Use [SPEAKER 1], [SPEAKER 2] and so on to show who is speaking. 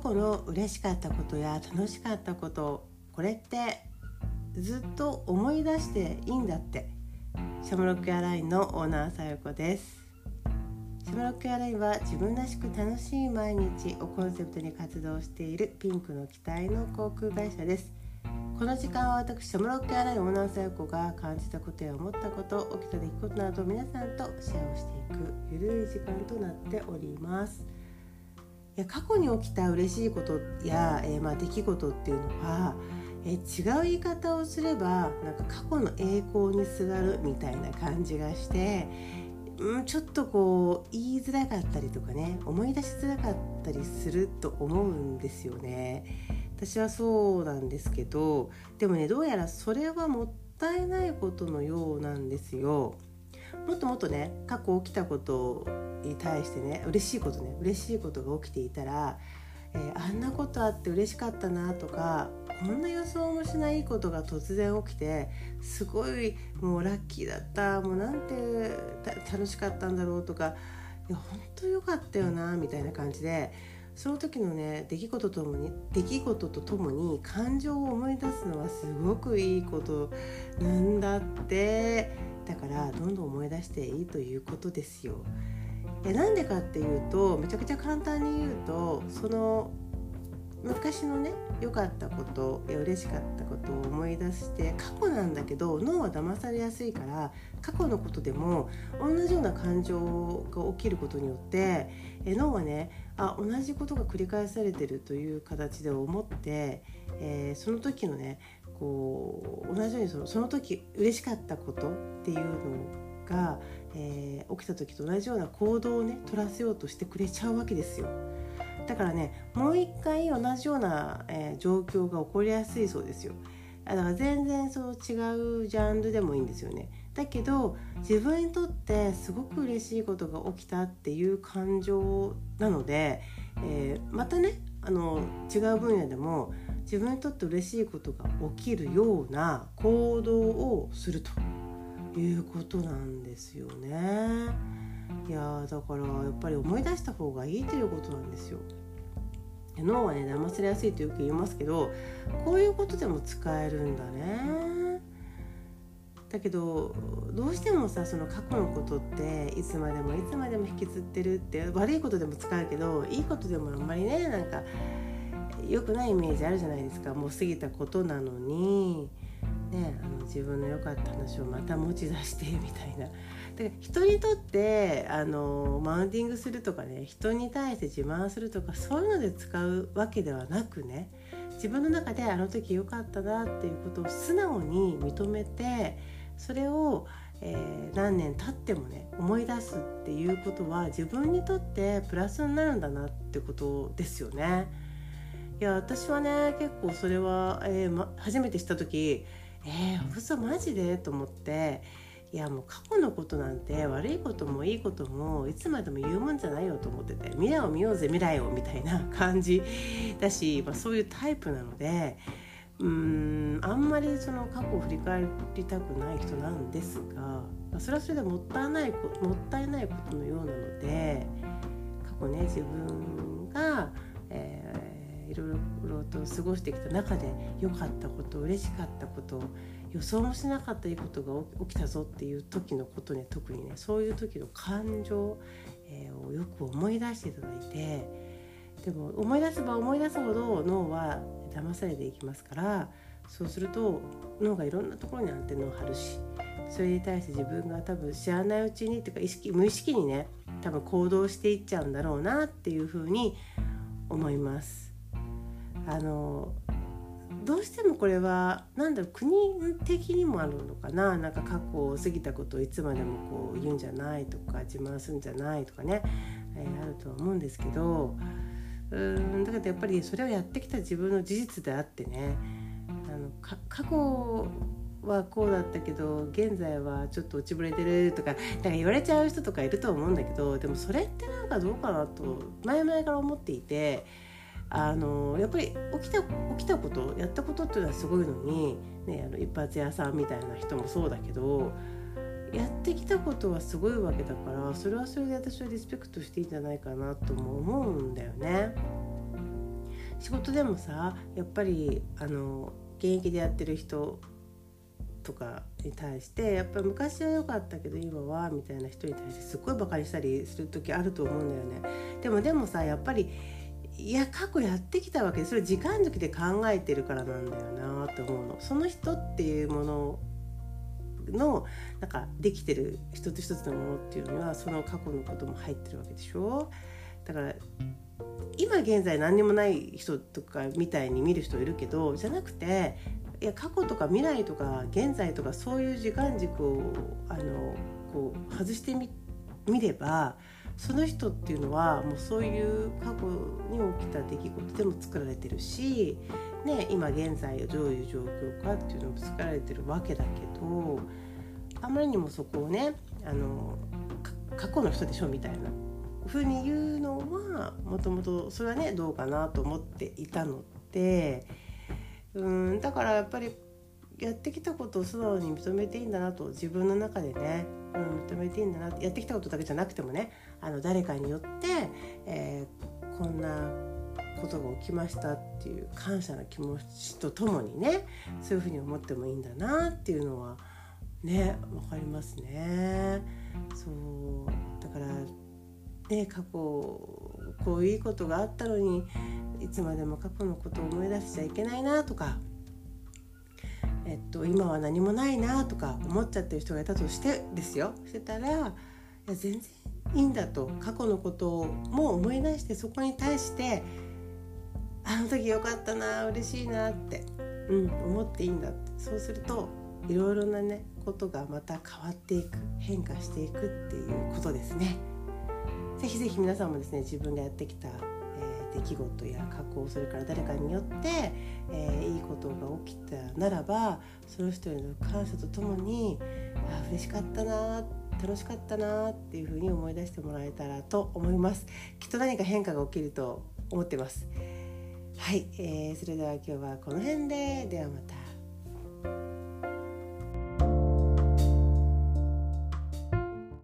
[SPEAKER 1] 過去の嬉しかったことや楽しかったことこれってずっと思い出していいんだってシャムロックアラインのオーナーさよこです。シャムロックアラインは自分らしく楽しい毎日をコンセプトに活動しているピンクの機体の航空会社です。この時間は私シャムロックアラインオーナーさよこが感じたことや思ったこと起きた出来事など皆さんとシェアをしていくゆるい時間となっております。や過去に起きた嬉しいことや、えー、まあ、出来事っていうのはえ違う言い方をすればなんか過去の栄光にすがるみたいな感じがして、うん、ちょっとこう言いづらかったりとかね思い出しづらかったりすると思うんですよね。私はそうなんですけどでもねどうやらそれはもったいないことのようなんですよ。もっともっとね過去起きたことに対してね嬉しいことね嬉しいことが起きていたら、えー、あんなことあって嬉しかったなとかこんな予想もしないことが突然起きてすごいもうラッキーだったもうなんて楽しかったんだろうとかいや本当良かったよなみたいな感じでその時のね出来事ともに出来事とともに感情を思い出すのはすごくいいことなんだってだからどんどん思い出していいということですよ。なんでかっていうとめちゃくちゃ簡単に言うとその昔のね良かったことや嬉しかったことを思い出して過去なんだけど脳は騙されやすいから過去のことでも同じような感情が起きることによってえ脳はねあ同じことが繰り返されてるという形で思って、えー、その時のねこう同じようにそのその時嬉しかったことっていうのが、えー、起きた時と同じような行動をね取らせようとしてくれちゃうわけですよ。だからねもう一回同じような、えー、状況が起こりやすいそうですよだから全然そう違うジャンルでもいいんですよねだけど自分にとってすごく嬉しいことが起きたっていう感情なので、えー、またねあの違う分野でも自分にとって嬉しいことが起きるような行動をするということなんですよね。いやだからやっぱり思い出した方がいいということなんですよ。脳はね騙されやすいとよく言いますけどこういうことでも使えるんだね。だけどどうしてもさその過去のことっていつまでもいつまでも引きずってるって悪いことでも使うけどいいことでもあんまりねなんか良くないイメージあるじゃないですかもう過ぎたことなのに、ね、あの自分の良かった話をまた持ち出してみたいな。で人にとってあのマウンティングするとかね人に対して自慢するとかそういうので使うわけではなくね自分の中であの時良かったなっていうことを素直に認めてそれを、えー、何年経ってもね思い出すっていうことは自分にとってプラスになるんだなってことですよね。いや私はね結構それは、えーま、初めて知った時えー、嘘マジで？と思って。いやもう過去のことなんて悪いこともいいこともいつまでも言うもんじゃないよと思ってて。未来を見ようぜ未来をみたいな感じだし、まあ、そういうタイプなのでうんあんまりその過去を振り返りたくない人なんですが、それはそれでもったいないもったいないことのようなので過去ね自分が、えー、いろいろと過ごしてきた中で良かったこと嬉しかったこと予想もしなかったいいことが起きたぞっていう時のことね特にねそういう時の感情、えー、をよく思い出していただいてでも思い出せば思い出すほど脳は騙されていきますからそうすると脳がいろんなところにアンテナを張るしそれに対して自分が多分知らないうちにっていうか意識無意識にね多分行動していっちゃうんだろうなっていうふうに思います。あのどうしてもこれは何だろう国的にもあるのかな。なんか過去を過ぎたことをいつまでもこう言うんじゃないとか自慢するんじゃないとかね、えー、あるとは思うんですけど。うんだからやっぱりそれをやってきた自分の事実であってね。あの過去はこうだったけど現在はちょっと落ちぶれてるとかなんか言われちゃう人とかいると思うんだけどでもそれってなんかどうかなと前々から思っていて。あのやっぱり起きた起きたことやったことっていうのはすごいのに、ね、あの一発屋さんみたいな人もそうだけどやってきたことはすごいわけだからそれはそれで私はリスペクトしていいんじゃないかなとも思うんだよね。仕事でもさやっぱりあの現役でやってる人とかに対してやっぱり昔は良かったけど今はみたいな人に対してすっごいバカにしたりする時あると思うんだよね。でもでもさやっぱりいや過去やってきたわけでそれ時間軸で考えてるからなんだよなって思うの。その人っていうもののなんかできてる一つ一つのものっていうのはその過去のことも入ってるわけでしょだから今現在何にもない人とかみたいに見る人いるけどじゃなくていや過去とか未来とか現在とかそういう時間軸をあのこう外してみればその人っていうのはもうそういう過去に起きた出来事でも作られてるし、ね、今現在どういう状況かっていうのも作られてるわけだけどあまりにもそこをねあの過去の人でしょみたいな風に言うのはもともとそれはねどうかなと思っていたのでうんだからやっぱりやってきたことを素直に認めていいんだなと自分の中でね、うん、認めていいんだなやってきたことだけじゃなくてもねあの誰かによって、えー、こんなことが起きましたっていう感謝の気持ちとともにねそういうふうに思ってもいいんだなっていうのはね分かりますね。そうだからね過去こういういいことがあったのにいつまでも過去のことを思い出しちゃいけないなとかえっと、今は何もないなとか思っちゃってる人がいたとしてですよ。してたらいや全然いいんだと。過去のことをもう思い出してそこに対してあの時よかったな嬉しいなって、うん、思っていいんだって。そうするといろいろなねことがまた変わっていく変化していくっていうことですね。ぜひぜひ皆さんもですね自分がやってきた出来事や過去それから誰かによって、えー、いいことが起きたならばその人への感謝とともにあ嬉しかったな楽しかったなっていうふうに思い出してもらえたらと思います。きっと何か変化が起きると思ってます。はい、えー、それでは今日はこの辺で。ではまた。